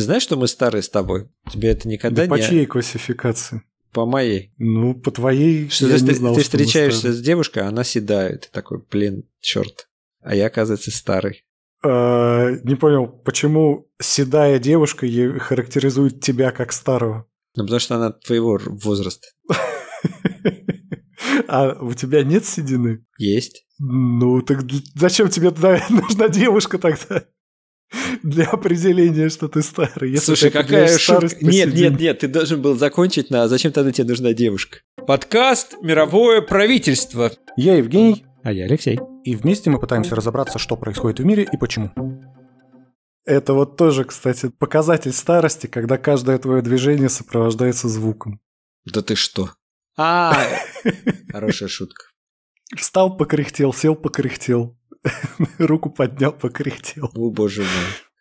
Ты знаешь, что мы старые с тобой? Тебе это никогда да не... по чьей классификации? По моей. Ну, по твоей Что я ты, не знал, ты что встречаешься с девушкой, а она седая. Ты такой, блин, черт. А я, оказывается, старый. А, не понял, почему седая девушка характеризует тебя как старого? Ну, потому что она твоего возраста. А у тебя нет седины? Есть. Ну, так зачем тебе тогда нужна девушка тогда? Для определения, что ты старый. Если Слушай, ты какая шутка. Нет, нет, нет, ты должен был закончить на «Зачем тогда тебе нужна девушка?» Подкаст «Мировое правительство». Я Евгений, А я Алексей. и вместе мы пытаемся разобраться, что происходит в мире и почему. Это вот тоже, кстати, показатель старости, когда каждое твое движение сопровождается звуком. Да ты что? А, хорошая шутка. Встал, покряхтел, сел, покряхтел. Руку поднял, покряхтел. О, боже мой.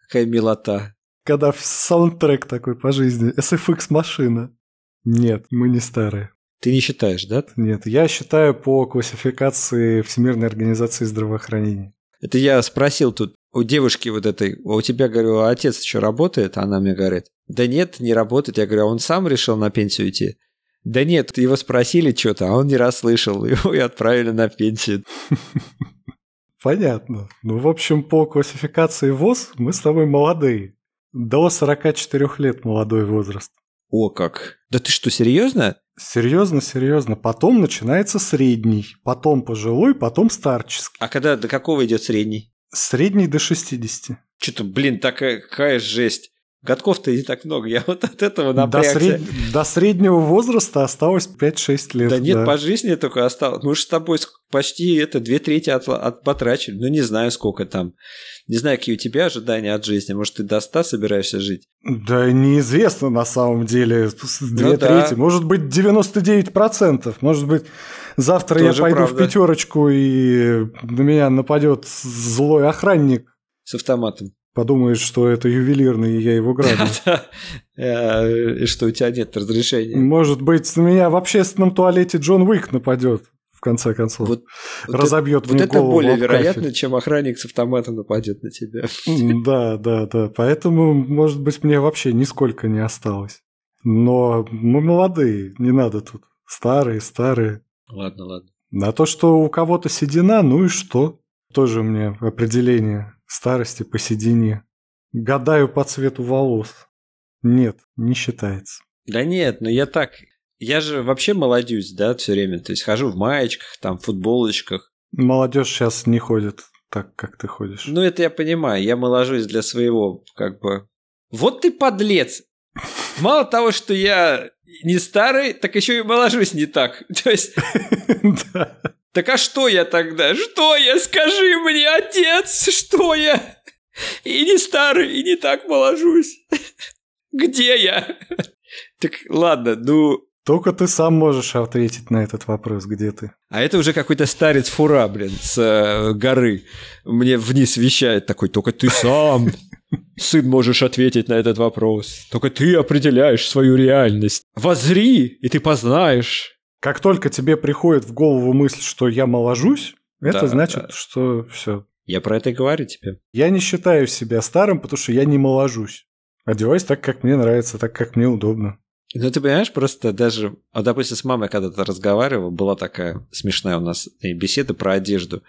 Какая милота. Когда саундтрек такой по жизни. SFX машина. Нет, мы не старые. Ты не считаешь, да? Нет, я считаю по классификации Всемирной организации здравоохранения. Это я спросил тут у девушки вот этой, а у тебя, говорю, а отец еще работает? Она мне говорит, да нет, не работает. Я говорю, а он сам решил на пенсию идти? Да нет, его спросили что-то, а он не расслышал, его и отправили на пенсию. Понятно. Ну, в общем, по классификации ВОЗ мы с тобой молодые. До 44 лет молодой возраст. О, как. Да ты что, серьезно? Серьезно, серьезно. Потом начинается средний, потом пожилой, потом старческий. А когда до какого идет средний? Средний до 60. Что-то, блин, такая жесть. Годков-то не так много. Я вот от этого До, напрягся. сред- до среднего возраста осталось 5-6 лет. Да нет, по жизни только осталось. Мы же с тобой почти это две трети от, от потрачили. Ну, не знаю, сколько там. Не знаю, какие у тебя ожидания от жизни. Может, ты до 100 собираешься жить? Да неизвестно на самом деле. с- Две Ну да. трети. Может быть, 99%. Может быть, завтра я Тоже пойду правда. в пятерочку и на меня нападет злой охранник. С автоматом. Подумает, что это ювелирный, и я его грабю. Да. Э, И что у тебя нет разрешения. Может быть, на меня в общественном туалете Джон Уик нападет, в конце концов. Вот- Разобьет вот мне это голову более вероятно, чем охранник с автоматом нападет на тебя. Да, да, да. Поэтому, может быть, мне вообще нисколько не осталось. Но мы молодые, не надо тут. Старые, старые. Ладно, ладно. На то, что у кого-то седина, ну и что? Тоже мне определение старости по седине. Гадаю по цвету волос. Нет, не считается. Да нет, ну я так. Я же вообще молодюсь, да, все время. То есть хожу в маечках, там, футболочках. Молодежь сейчас не ходит так, как ты ходишь. Ну, это я понимаю. Я моложусь для своего, как бы. Вот ты подлец! Мало того, что я не старый, так еще и моложусь не так. То есть. так а что я тогда? Что я? Скажи мне, отец, что я? И не старый, и не так моложусь. Где я? Так ладно, ну, Только ты сам можешь ответить на этот вопрос, где ты. А это уже какой-то старец фура, блин, с э, горы. Мне вниз вещает такой, только ты сам, сын, можешь ответить на этот вопрос. Только ты определяешь свою реальность. Возри, и ты познаешь. Как только тебе приходит в голову мысль, что я моложусь, это Да, значит, да. что все. Я про это и говорю тебе. Я не считаю себя старым, потому что я не моложусь. Одеваюсь так, как мне нравится, так, как мне удобно. Ну, ты понимаешь, просто даже... А, допустим, с мамой когда-то разговаривал, была такая смешная у нас беседа про одежду.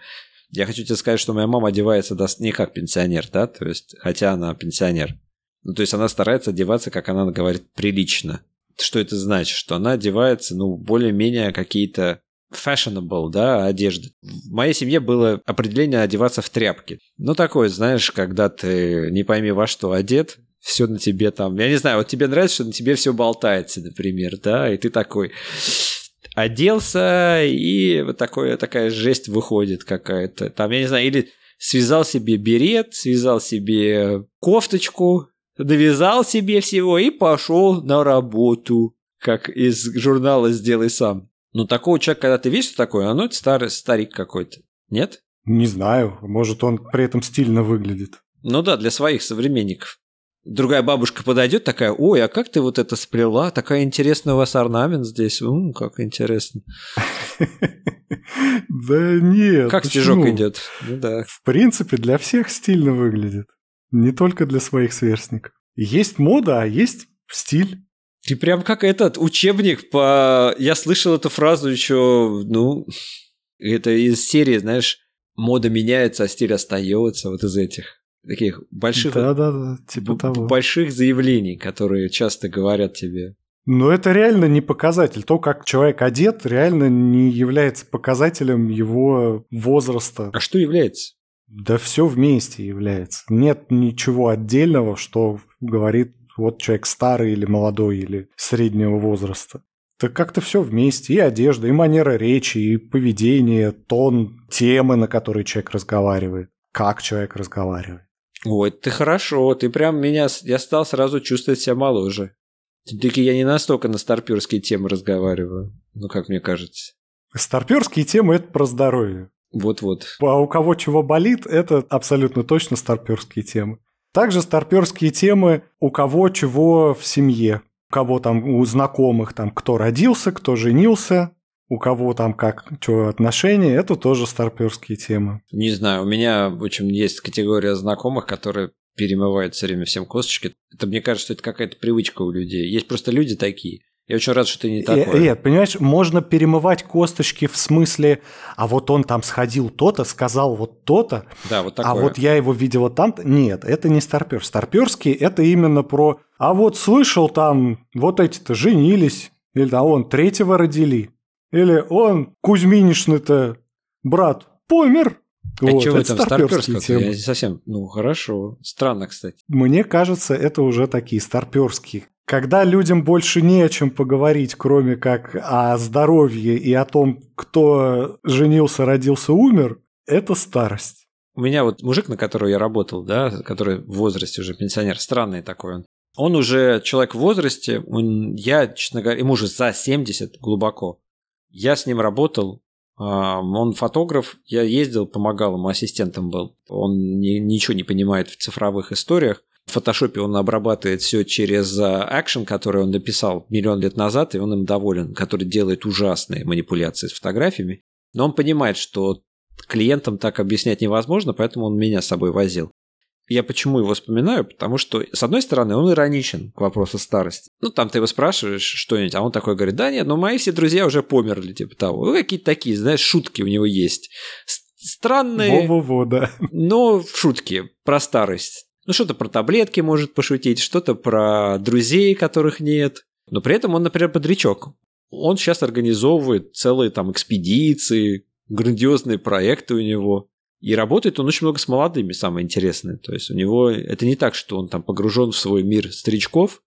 Я хочу тебе сказать, что моя мама одевается дос- не как пенсионер, да, то есть, хотя она пенсионер. Ну, то есть она старается одеваться, как она говорит, прилично. Что это значит? Что она одевается, ну, более-менее какие-то fashionable, да, одежды. В моей семье было определение одеваться в тряпки. Ну, такое, знаешь, когда ты не пойми во что одет, все на тебе там. Я не знаю, вот тебе нравится, что на тебе все болтается, например, да, и ты такой оделся, и вот такое, такая жесть выходит какая-то. Там, я не знаю, или связал себе берет, связал себе кофточку, навязал себе всего и пошел на работу, как из журнала «Сделай сам». Ну, такого человека, когда ты видишь, что такое, ну, это старый старик какой-то. Нет? Не знаю, может, он при этом стильно выглядит. Ну да, для своих современников. Другая бабушка подойдет такая, ой, а как ты вот это сплела? Такая интересная у вас орнамент здесь. М, как интересно. Да нет. Как стежок идет? Ну. В принципе, для всех стильно выглядит. Не только для своих сверстников. Есть мода, а есть стиль. Ты прям как этот учебник по... Я слышал эту фразу еще, ну, это из серии, знаешь, мода меняется, а стиль остается, вот из этих таких больших, да, да, да, типа того. больших заявлений, которые часто говорят тебе. Но это реально не показатель. То, как человек одет, реально не является показателем его возраста. А что является? Да все вместе является. Нет ничего отдельного, что говорит вот человек старый или молодой или среднего возраста. Так как-то все вместе. И одежда, и манера речи, и поведение, тон, темы, на которые человек разговаривает. Как человек разговаривает. Ой, ты хорошо, ты прям меня... Я стал сразу чувствовать себя моложе. Все-таки я не настолько на старперские темы разговариваю, ну, как мне кажется. Старперские темы – это про здоровье. Вот-вот. А у кого чего болит, это абсолютно точно старперские темы. Также старперские темы у кого чего в семье. У кого там, у знакомых, там, кто родился, кто женился, у кого там как, что отношения, это тоже старперские темы. Не знаю, у меня, в общем, есть категория знакомых, которые перемывают все время всем косточки. Это, мне кажется, что это какая-то привычка у людей. Есть просто люди такие. Я очень рад, что ты не такой. Нет, понимаешь, можно перемывать косточки в смысле, а вот он там сходил то-то, сказал вот то-то, да, вот а такое. а вот я его видела там-то. Нет, это не старпер. Старперский – это именно про, а вот слышал там, вот эти-то женились, или а он третьего родили, или он Кузьминишный-то брат помер, а вот, что в этом старперские темы. Я совсем, ну хорошо, странно, кстати. Мне кажется, это уже такие старперские. Когда людям больше не о чем поговорить, кроме как о здоровье и о том, кто женился, родился, умер, это старость. У меня вот мужик, на которого я работал, да, который в возрасте уже пенсионер, странный такой он. Он уже человек в возрасте, он, я, честно говоря, ему уже за 70 глубоко. Я с ним работал, он фотограф, я ездил, помогал ему, ассистентом был. Он ни, ничего не понимает в цифровых историях. В фотошопе он обрабатывает все через Action, который он написал миллион лет назад, и он им доволен, который делает ужасные манипуляции с фотографиями. Но он понимает, что клиентам так объяснять невозможно, поэтому он меня с собой возил. Я почему его вспоминаю? Потому что, с одной стороны, он ироничен к вопросу старости. Ну, там ты его спрашиваешь что-нибудь, а он такой говорит, да нет, но мои все друзья уже померли, типа того. Ну, какие-то такие, знаешь, шутки у него есть. Странные, Во-во-во, да. но шутки про старость. Ну, что-то про таблетки может пошутить, что-то про друзей, которых нет. Но при этом он, например, бодрячок. Он сейчас организовывает целые там экспедиции, грандиозные проекты у него. И работает он очень много с молодыми, самое интересное. То есть у него это не так, что он там погружен в свой мир старичков,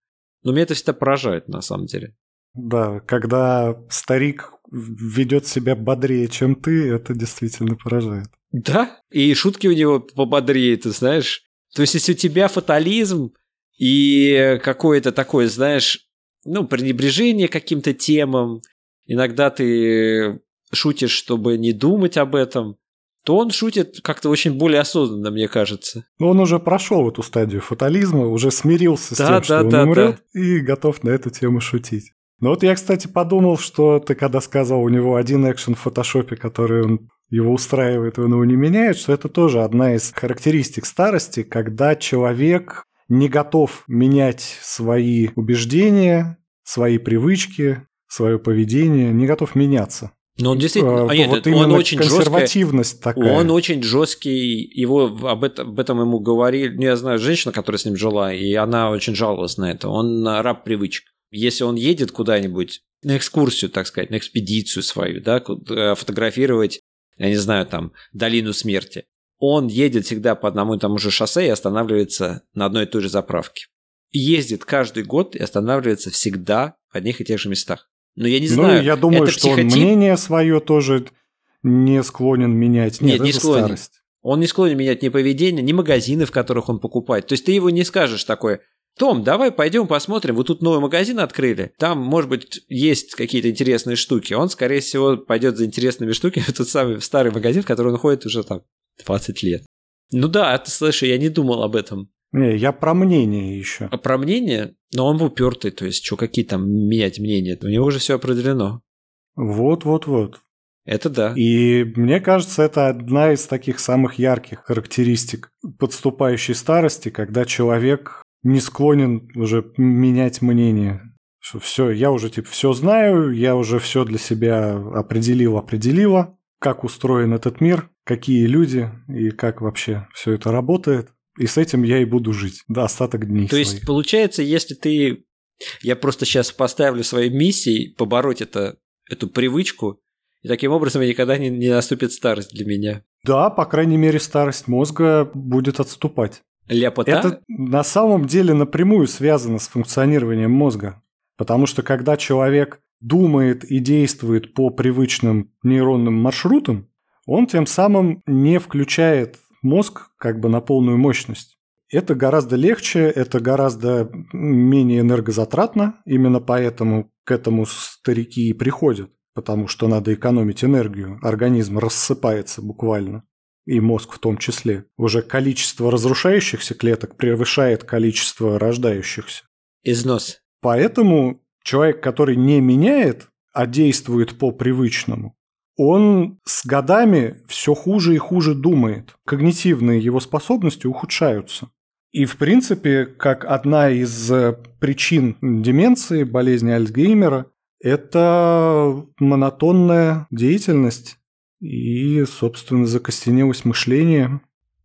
но меня это всегда поражает на самом деле. Да, когда старик ведет себя бодрее, чем ты, это действительно поражает. Да, и шутки у него пободрее, ты знаешь. То есть если у тебя фатализм и какое-то такое, знаешь, ну, пренебрежение каким-то темам, иногда ты шутишь, чтобы не думать об этом, то он шутит как-то очень более осознанно, мне кажется. Но он уже прошел эту стадию фатализма, уже смирился с да, тем, да, что он да, умрет, да. и готов на эту тему шутить. Но вот я, кстати, подумал, что ты когда сказал, у него один экшен в фотошопе, который он его устраивает, он его не меняет, что это тоже одна из характеристик старости, когда человек не готов менять свои убеждения, свои привычки, свое поведение, не готов меняться. Но он действительно, а, нет, вот он очень консервативность жесткая, такая. Он очень жесткий, его об этом, об этом ему говорили. Ну, я знаю женщину, которая с ним жила, и она очень жаловалась на это. Он раб привычек. Если он едет куда-нибудь на экскурсию, так сказать, на экспедицию свою, да, э, фотографировать, я не знаю, там, долину смерти, он едет всегда по одному и тому же шоссе и останавливается на одной и той же заправке. Ездит каждый год и останавливается всегда в одних и тех же местах. Но я не ну, знаю. Ну, я думаю, что психотип... он мнение свое тоже не склонен менять. Нет, Нет не склонен. Старость. Он не склонен менять ни поведение, ни магазины, в которых он покупает. То есть ты его не скажешь такое, том, давай пойдем посмотрим, вот тут новый магазин открыли, там, может быть, есть какие-то интересные штуки. Он, скорее всего, пойдет за интересными штуками в тот самый старый магазин, в который он ходит уже там 20 лет. Ну да, ты слышишь, я не думал об этом. Не, я про мнение еще. А про мнение? Но он упертый, то есть, что какие там менять мнения? У него уже все определено. Вот-вот-вот. Это да. И мне кажется, это одна из таких самых ярких характеристик подступающей старости, когда человек не склонен уже менять мнение. Что все, я уже типа все знаю, я уже все для себя определил, определила, как устроен этот мир, какие люди и как вообще все это работает. И с этим я и буду жить до остаток дней. То своих. есть, получается, если ты... Я просто сейчас поставлю своей миссией побороть это, эту привычку, и таким образом никогда не, не наступит старость для меня. Да, по крайней мере, старость мозга будет отступать. Ляпота? Это на самом деле напрямую связано с функционированием мозга. Потому что когда человек думает и действует по привычным нейронным маршрутам, он тем самым не включает мозг как бы на полную мощность. Это гораздо легче, это гораздо менее энергозатратно, именно поэтому к этому старики и приходят, потому что надо экономить энергию, организм рассыпается буквально, и мозг в том числе. Уже количество разрушающихся клеток превышает количество рождающихся. Износ. Поэтому человек, который не меняет, а действует по привычному, он с годами все хуже и хуже думает. Когнитивные его способности ухудшаются. И, в принципе, как одна из э, причин деменции, болезни Альцгеймера, это монотонная деятельность и, собственно, закостенелость мышления.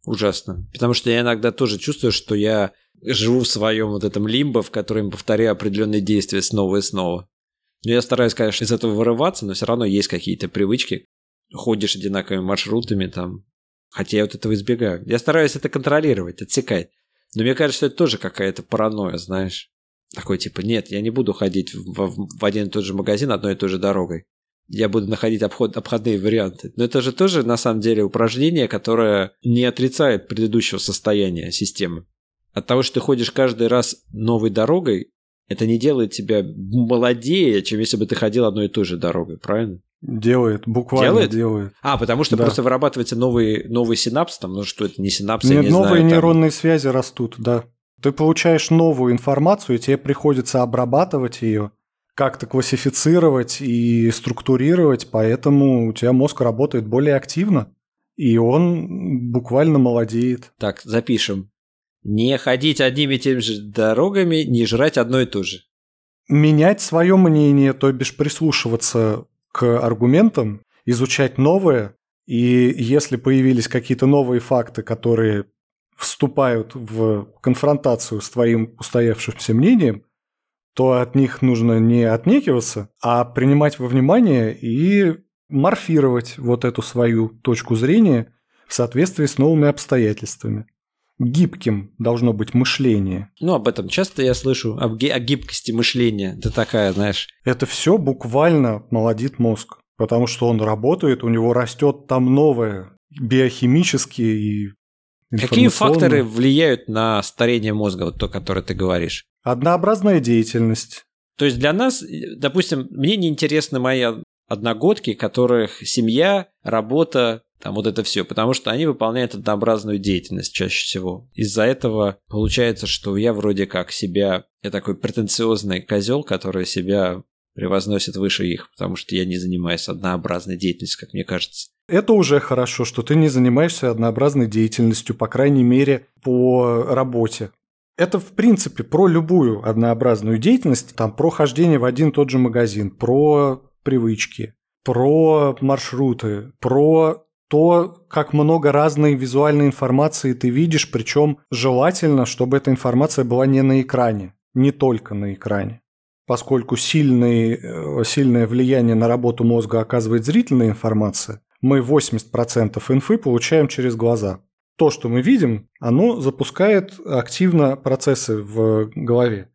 Ужасно. Потому что я иногда тоже чувствую, что я живу в своем вот этом лимбо, в котором повторяю определенные действия снова и снова. Но я стараюсь, конечно, из этого вырываться, но все равно есть какие-то привычки. Ходишь одинаковыми маршрутами там. Хотя я вот этого избегаю. Я стараюсь это контролировать, отсекать. Но мне кажется, это тоже какая-то паранойя, знаешь. Такой типа, нет, я не буду ходить в, в один и тот же магазин одной и той же дорогой. Я буду находить обход, обходные варианты. Но это же тоже, на самом деле, упражнение, которое не отрицает предыдущего состояния системы. От того, что ты ходишь каждый раз новой дорогой, это не делает тебя молодее, чем если бы ты ходил одной и той же дорогой, правильно? Делает, буквально делает. делает. А, потому что да. просто вырабатывается новый, новый синапс, там, ну что это не синапс, Нет, не новые знаю, нейронные там... связи растут, да. Ты получаешь новую информацию, и тебе приходится обрабатывать ее, как-то классифицировать и структурировать, поэтому у тебя мозг работает более активно, и он буквально молодеет. Так, запишем. Не ходить одними и теми же дорогами, не жрать одно и то же. Менять свое мнение, то бишь прислушиваться к аргументам, изучать новое, и если появились какие-то новые факты, которые вступают в конфронтацию с твоим устоявшимся мнением, то от них нужно не отнекиваться, а принимать во внимание и морфировать вот эту свою точку зрения в соответствии с новыми обстоятельствами гибким должно быть мышление. Ну, об этом часто я слышу, об ги- о гибкости мышления. Это такая, знаешь... Это все буквально молодит мозг, потому что он работает, у него растет там новое, биохимические и Какие факторы влияют на старение мозга, вот то, которое ты говоришь? Однообразная деятельность. То есть для нас, допустим, мне не интересны мои одногодки, которых семья, работа, там вот это все, потому что они выполняют однообразную деятельность чаще всего. Из-за этого получается, что я вроде как себя, я такой претенциозный козел, который себя превозносит выше их, потому что я не занимаюсь однообразной деятельностью, как мне кажется. Это уже хорошо, что ты не занимаешься однообразной деятельностью, по крайней мере, по работе. Это, в принципе, про любую однообразную деятельность, там, про хождение в один тот же магазин, про привычки, про маршруты, про то, как много разной визуальной информации ты видишь, причем желательно, чтобы эта информация была не на экране, не только на экране. Поскольку сильный, э, сильное влияние на работу мозга оказывает зрительная информация, мы 80% инфы получаем через глаза. То, что мы видим, оно запускает активно процессы в голове.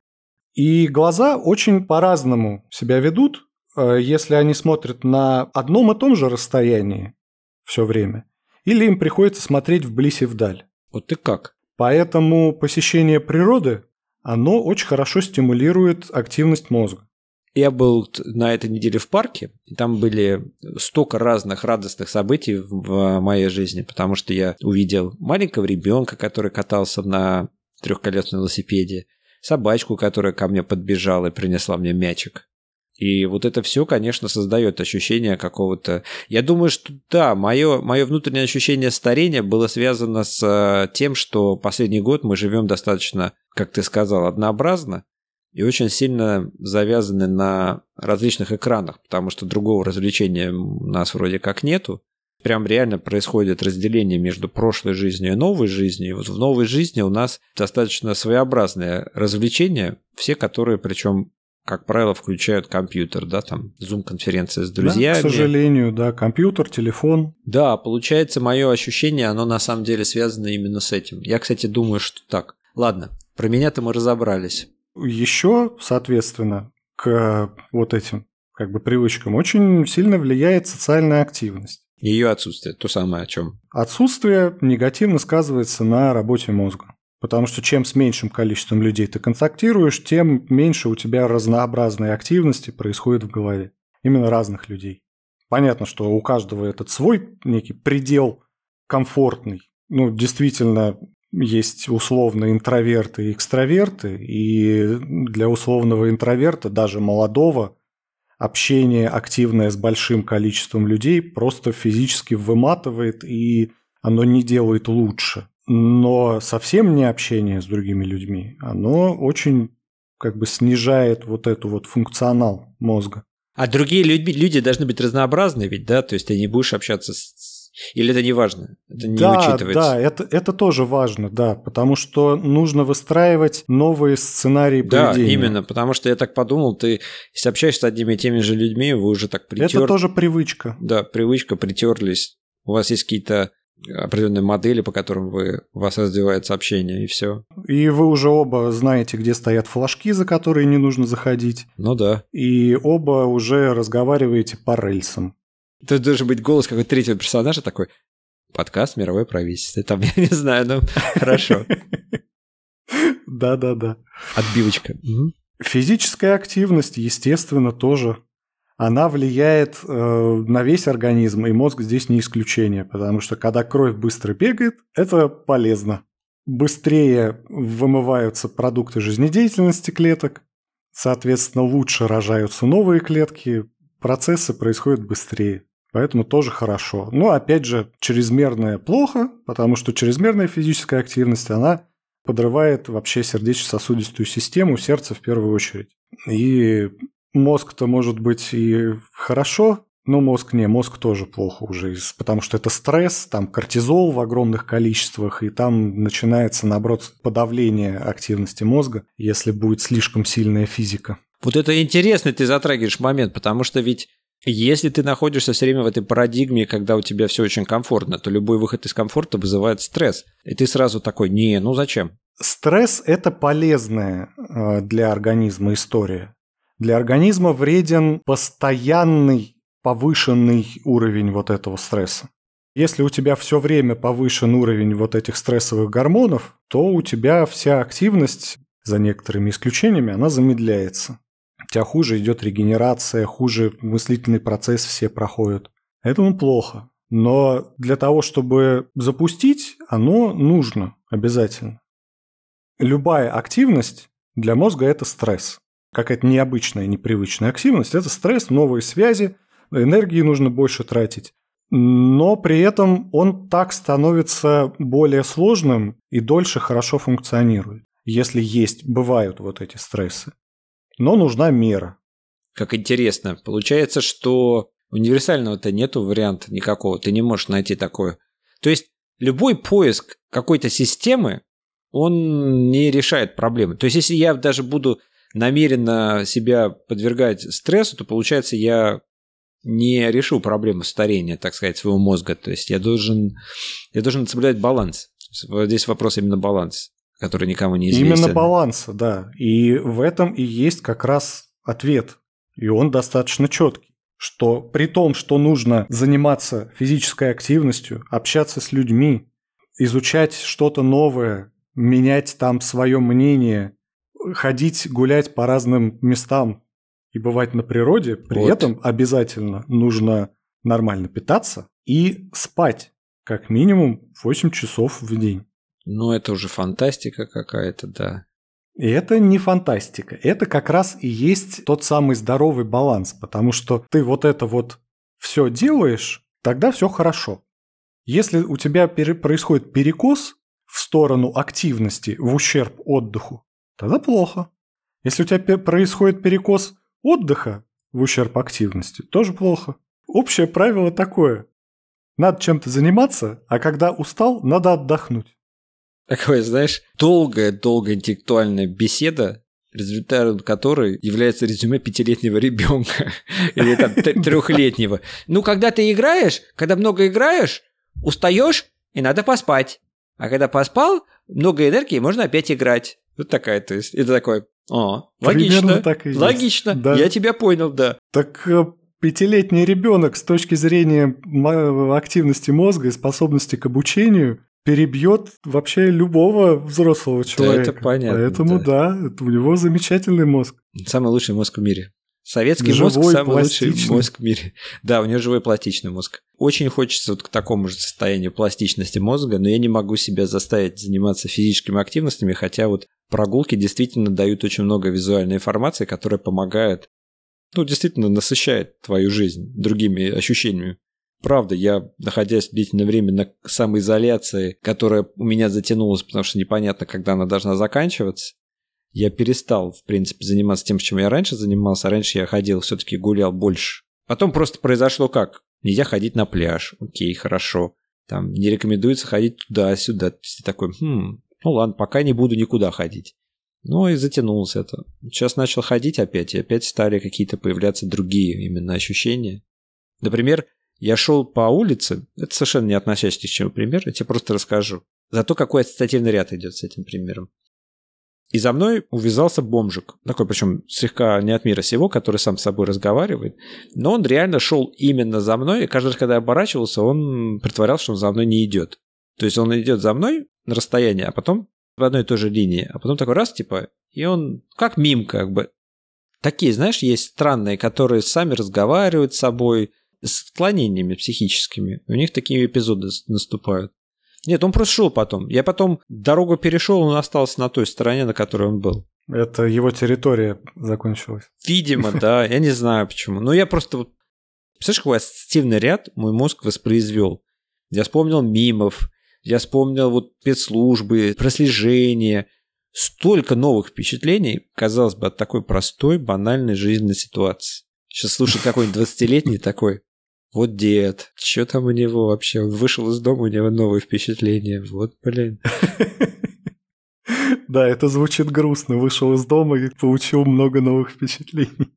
И глаза очень по-разному себя ведут, э, если они смотрят на одном и том же расстоянии все время, или им приходится смотреть вблизь и вдаль. Вот ты как? Поэтому посещение природы, оно очень хорошо стимулирует активность мозга. Я был на этой неделе в парке, и там были столько разных радостных событий в моей жизни, потому что я увидел маленького ребенка, который катался на трехколесном велосипеде, собачку, которая ко мне подбежала и принесла мне мячик. И вот это все, конечно, создает ощущение какого-то... Я думаю, что да, мое, мое внутреннее ощущение старения было связано с э, тем, что последний год мы живем достаточно, как ты сказал, однообразно и очень сильно завязаны на различных экранах, потому что другого развлечения у нас вроде как нету. Прям реально происходит разделение между прошлой жизнью и новой жизнью. И вот в новой жизни у нас достаточно своеобразные развлечения, все которые причем как правило, включают компьютер, да, там, зум-конференция с друзьями. Да, к сожалению, да, компьютер, телефон. Да, получается, мое ощущение, оно на самом деле связано именно с этим. Я, кстати, думаю, что так. Ладно, про меня-то мы разобрались. Еще, соответственно, к вот этим как бы привычкам очень сильно влияет социальная активность. Ее отсутствие, то самое о чем. Отсутствие негативно сказывается на работе мозга. Потому что чем с меньшим количеством людей ты контактируешь, тем меньше у тебя разнообразной активности происходит в голове. Именно разных людей. Понятно, что у каждого этот свой некий предел комфортный. Ну, действительно, есть условно интроверты и экстраверты, и для условного интроверта, даже молодого, общение активное с большим количеством людей просто физически выматывает, и оно не делает лучше. Но совсем не общение с другими людьми, оно очень как бы снижает вот эту вот функционал мозга. А другие люди, люди должны быть разнообразны ведь, да? То есть ты не будешь общаться с или это не важно? Это не да, учитывается? Да, это, это тоже важно, да, потому что нужно выстраивать новые сценарии поведения. Да, именно, потому что я так подумал, ты если общаешься с одними и теми же людьми, вы уже так притер... Это тоже привычка. Да, привычка, притерлись. У вас есть какие-то определенные модели, по которым вы, у вас развивается общение, и все. И вы уже оба знаете, где стоят флажки, за которые не нужно заходить. Ну да. И оба уже разговариваете по рельсам. Тут должен быть голос какой-то третьего персонажа такой. Подкаст «Мировое правительство». Там, я не знаю, ну, хорошо. Да-да-да. Отбивочка. Физическая активность, естественно, тоже. Она влияет э, на весь организм, и мозг здесь не исключение, потому что когда кровь быстро бегает, это полезно. Быстрее вымываются продукты жизнедеятельности клеток, соответственно, лучше рожаются новые клетки, процессы происходят быстрее. Поэтому тоже хорошо. Но опять же, чрезмерная плохо, потому что чрезмерная физическая активность, она подрывает вообще сердечно-сосудистую систему, сердце в первую очередь. И мозг-то может быть и хорошо, но мозг не, мозг тоже плохо уже, потому что это стресс, там кортизол в огромных количествах, и там начинается, наоборот, подавление активности мозга, если будет слишком сильная физика. Вот это интересный ты затрагиваешь момент, потому что ведь если ты находишься все время в этой парадигме, когда у тебя все очень комфортно, то любой выход из комфорта вызывает стресс. И ты сразу такой, не, ну зачем? Стресс – это полезная э, для организма история. Для организма вреден постоянный повышенный уровень вот этого стресса. Если у тебя все время повышен уровень вот этих стрессовых гормонов, то у тебя вся активность, за некоторыми исключениями, она замедляется у тебя хуже идет регенерация, хуже мыслительный процесс все проходят. Этому плохо. Но для того, чтобы запустить, оно нужно обязательно. Любая активность для мозга – это стресс. Какая-то необычная, непривычная активность – это стресс, новые связи, энергии нужно больше тратить. Но при этом он так становится более сложным и дольше хорошо функционирует, если есть, бывают вот эти стрессы но нужна мера. Как интересно. Получается, что универсального-то нету варианта никакого. Ты не можешь найти такое. То есть любой поиск какой-то системы, он не решает проблемы. То есть если я даже буду намеренно себя подвергать стрессу, то получается я не решу проблему старения, так сказать, своего мозга. То есть я должен, я должен соблюдать баланс. Здесь вопрос именно баланс который никому не известен. Именно баланса, да. И в этом и есть как раз ответ. И он достаточно четкий. Что при том, что нужно заниматься физической активностью, общаться с людьми, изучать что-то новое, менять там свое мнение, ходить гулять по разным местам и бывать на природе, при вот. этом обязательно нужно нормально питаться и спать как минимум 8 часов в день. Ну, это уже фантастика какая-то, да. И это не фантастика. Это как раз и есть тот самый здоровый баланс, потому что ты вот это вот все делаешь, тогда все хорошо. Если у тебя пере- происходит перекос в сторону активности в ущерб отдыху, тогда плохо. Если у тебя происходит перекос отдыха в ущерб активности, тоже плохо. Общее правило такое. Надо чем-то заниматься, а когда устал, надо отдохнуть. Такое, знаешь, долгая-долгая интеллектуальная беседа, результатом которой является резюме пятилетнего ребенка или там трехлетнего. Ну, когда ты играешь, когда много играешь, устаешь и надо поспать. А когда поспал, много энергии, можно опять играть. Вот такая, то есть, это такое, о, логично, так и есть. логично, да. я тебя понял, да. Так э, пятилетний ребенок с точки зрения активности мозга и способности к обучению перебьет вообще любого взрослого человека. Да, это понятно. Поэтому да, да у него замечательный мозг. Самый лучший мозг в мире. Советский живой, мозг самый пластичный. лучший мозг в мире. Да, у него живой пластичный мозг. Очень хочется вот к такому же состоянию пластичности мозга, но я не могу себя заставить заниматься физическими активностями, хотя вот прогулки действительно дают очень много визуальной информации, которая помогает, ну, действительно насыщает твою жизнь другими ощущениями. Правда, я, находясь длительное время на самоизоляции, которая у меня затянулась, потому что непонятно, когда она должна заканчиваться, я перестал, в принципе, заниматься тем, чем я раньше занимался. Раньше я ходил, все-таки гулял больше. Потом просто произошло как? Нельзя ходить на пляж. Окей, хорошо. Там не рекомендуется ходить туда-сюда. Ты такой, хм, ну ладно, пока не буду никуда ходить. Ну и затянулось это. Сейчас начал ходить опять, и опять стали какие-то появляться другие именно ощущения. Например, я шел по улице, это совершенно не относящийся к чему пример, я тебе просто расскажу. Зато какой ассоциативный ряд идет с этим примером. И за мной увязался бомжик, такой причем слегка не от мира сего, который сам с собой разговаривает, но он реально шел именно за мной, и каждый раз, когда я оборачивался, он притворялся, что он за мной не идет. То есть он идет за мной на расстоянии, а потом в одной и той же линии, а потом такой раз, типа, и он как мим как бы. Такие, знаешь, есть странные, которые сами разговаривают с собой, с отклонениями психическими. У них такие эпизоды наступают. Нет, он просто шел потом. Я потом дорогу перешел, он остался на той стороне, на которой он был. Это его территория закончилась. Видимо, да. Я не знаю почему. Но я просто... Вот... Представляешь, какой ассоциативный ряд мой мозг воспроизвел? Я вспомнил мимов, я вспомнил вот спецслужбы, прослежение. Столько новых впечатлений, казалось бы, от такой простой, банальной жизненной ситуации. Сейчас слушает какой-нибудь 20-летний такой. Вот дед, что там у него вообще? Он вышел из дома, у него новые впечатления. Вот, блин. Да, это звучит грустно. Вышел из дома и получил много новых впечатлений.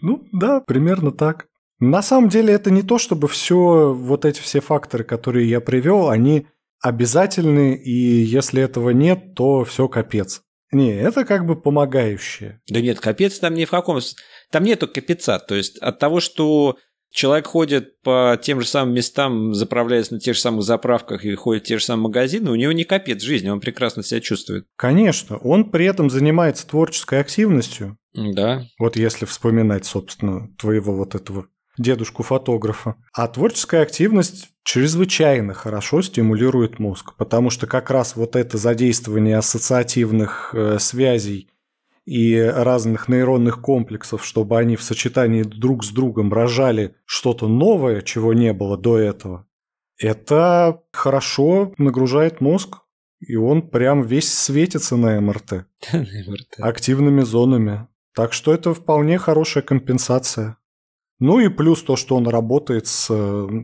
Ну, да, примерно так. На самом деле это не то, чтобы все вот эти все факторы, которые я привел, они обязательны, и если этого нет, то все капец. Не, это как бы помогающее. Да нет, капец там ни в каком... Там нету капеца. То есть от того, что Человек ходит по тем же самым местам, заправляясь на тех же самых заправках и ходит в те же самые магазины, у него не капец жизни, он прекрасно себя чувствует. Конечно, он при этом занимается творческой активностью. Да. Вот если вспоминать, собственно, твоего вот этого дедушку-фотографа. А творческая активность чрезвычайно хорошо стимулирует мозг, потому что как раз вот это задействование ассоциативных э, связей и разных нейронных комплексов, чтобы они в сочетании друг с другом рожали что-то новое, чего не было до этого, это хорошо нагружает мозг, и он прям весь светится на МРТ. Активными зонами. Так что это вполне хорошая компенсация. Ну и плюс то, что он работает с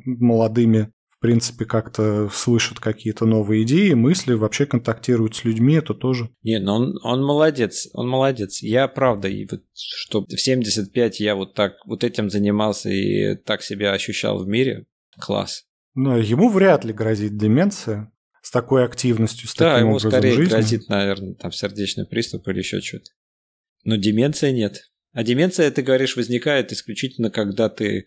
молодыми в принципе, как-то слышат какие-то новые идеи, мысли, вообще контактируют с людьми, это тоже. Не, ну он, он молодец, он молодец. Я, правда, и вот, что в 75 я вот так, вот этим занимался и так себя ощущал в мире, класс. Но ему вряд ли грозит деменция с такой активностью, с да, таким ему скорее жизни. грозит, наверное, там сердечный приступ или еще что-то. Но деменция нет. А деменция, ты говоришь, возникает исключительно, когда ты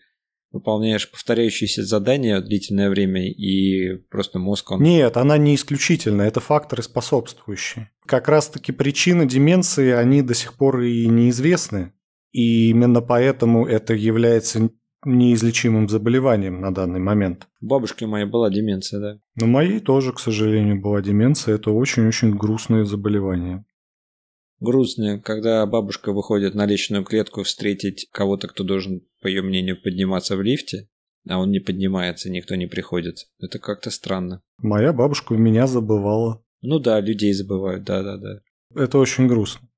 выполняешь повторяющиеся задания длительное время, и просто мозг он... Нет, она не исключительно, это факторы способствующие. Как раз-таки причины деменции, они до сих пор и неизвестны. И именно поэтому это является неизлечимым заболеванием на данный момент. У бабушки моей была деменция, да? Но моей тоже, к сожалению, была деменция. Это очень-очень грустное заболевание. Грустно, когда бабушка выходит на личную клетку встретить кого-то, кто должен, по ее мнению, подниматься в лифте, а он не поднимается, никто не приходит. Это как-то странно. Моя бабушка меня забывала. Ну да, людей забывают, да-да-да. Это очень грустно.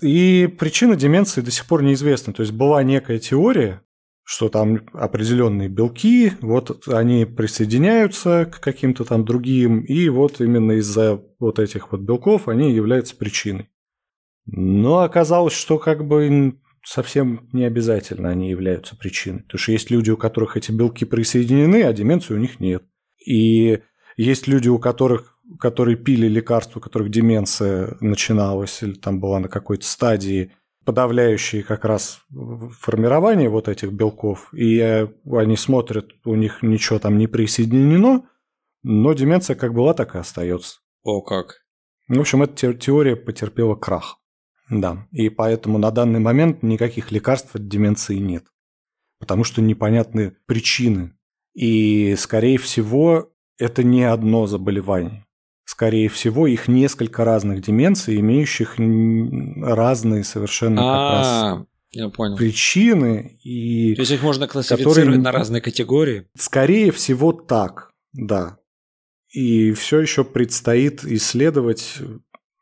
И причина деменции до сих пор неизвестна. То есть была некая теория, что там определенные белки, вот они присоединяются к каким-то там другим, и вот именно из-за вот этих вот белков они являются причиной. Но оказалось, что как бы совсем не обязательно они являются причиной. Потому что есть люди, у которых эти белки присоединены, а деменции у них нет. И есть люди, у которых, которые пили лекарства, у которых деменция начиналась или там была на какой-то стадии, подавляющие как раз формирование вот этих белков, и э, они смотрят, у них ничего там не присоединено, но деменция как была, так и остается. О, как. В общем, эта теория потерпела крах. Да, и поэтому на данный момент никаких лекарств от деменции нет, потому что непонятны причины. И, скорее всего, это не одно заболевание. Скорее всего, их несколько разных деменций, имеющих разные совершенно как раз я понял. причины. И То есть их можно классифицировать которые... на разные категории? Скорее всего, так, да. И все еще предстоит исследовать,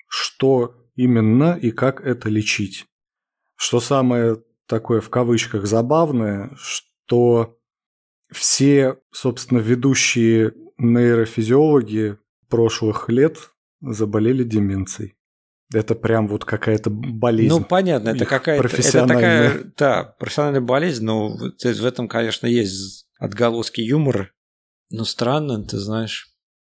что именно и как это лечить. Что самое такое в кавычках забавное, что все, собственно, ведущие нейрофизиологи прошлых лет заболели деменцией. Это прям вот какая-то болезнь. Ну, понятно, это какая-то это такая, да, профессиональная болезнь, но в этом, конечно, есть отголоски юмора. Но странно, ты знаешь.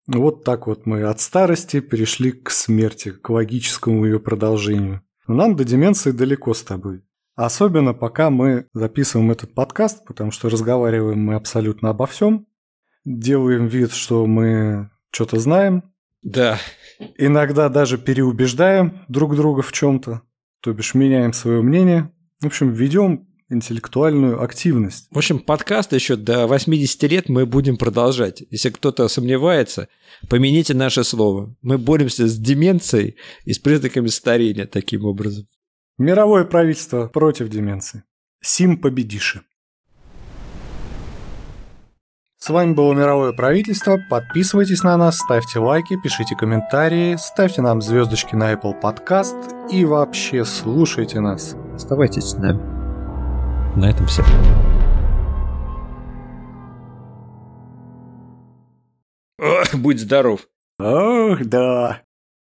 Вот так вот мы от старости перешли к смерти, к логическому ее продолжению. Но нам до деменции далеко с тобой. Особенно пока мы записываем этот подкаст, потому что разговариваем мы абсолютно обо всем. Делаем вид, что мы что-то знаем. Да. Иногда даже переубеждаем друг друга в чем-то, то бишь меняем свое мнение. В общем, ведем интеллектуальную активность. В общем, подкаст еще до 80 лет мы будем продолжать. Если кто-то сомневается, помените наше слово. Мы боремся с деменцией и с признаками старения таким образом. Мировое правительство против деменции. Сим победиши. С вами было Мировое правительство. Подписывайтесь на нас, ставьте лайки, пишите комментарии, ставьте нам звездочки на Apple Podcast и вообще слушайте нас. Оставайтесь с нами. На этом все. Будь здоров. Ох, да.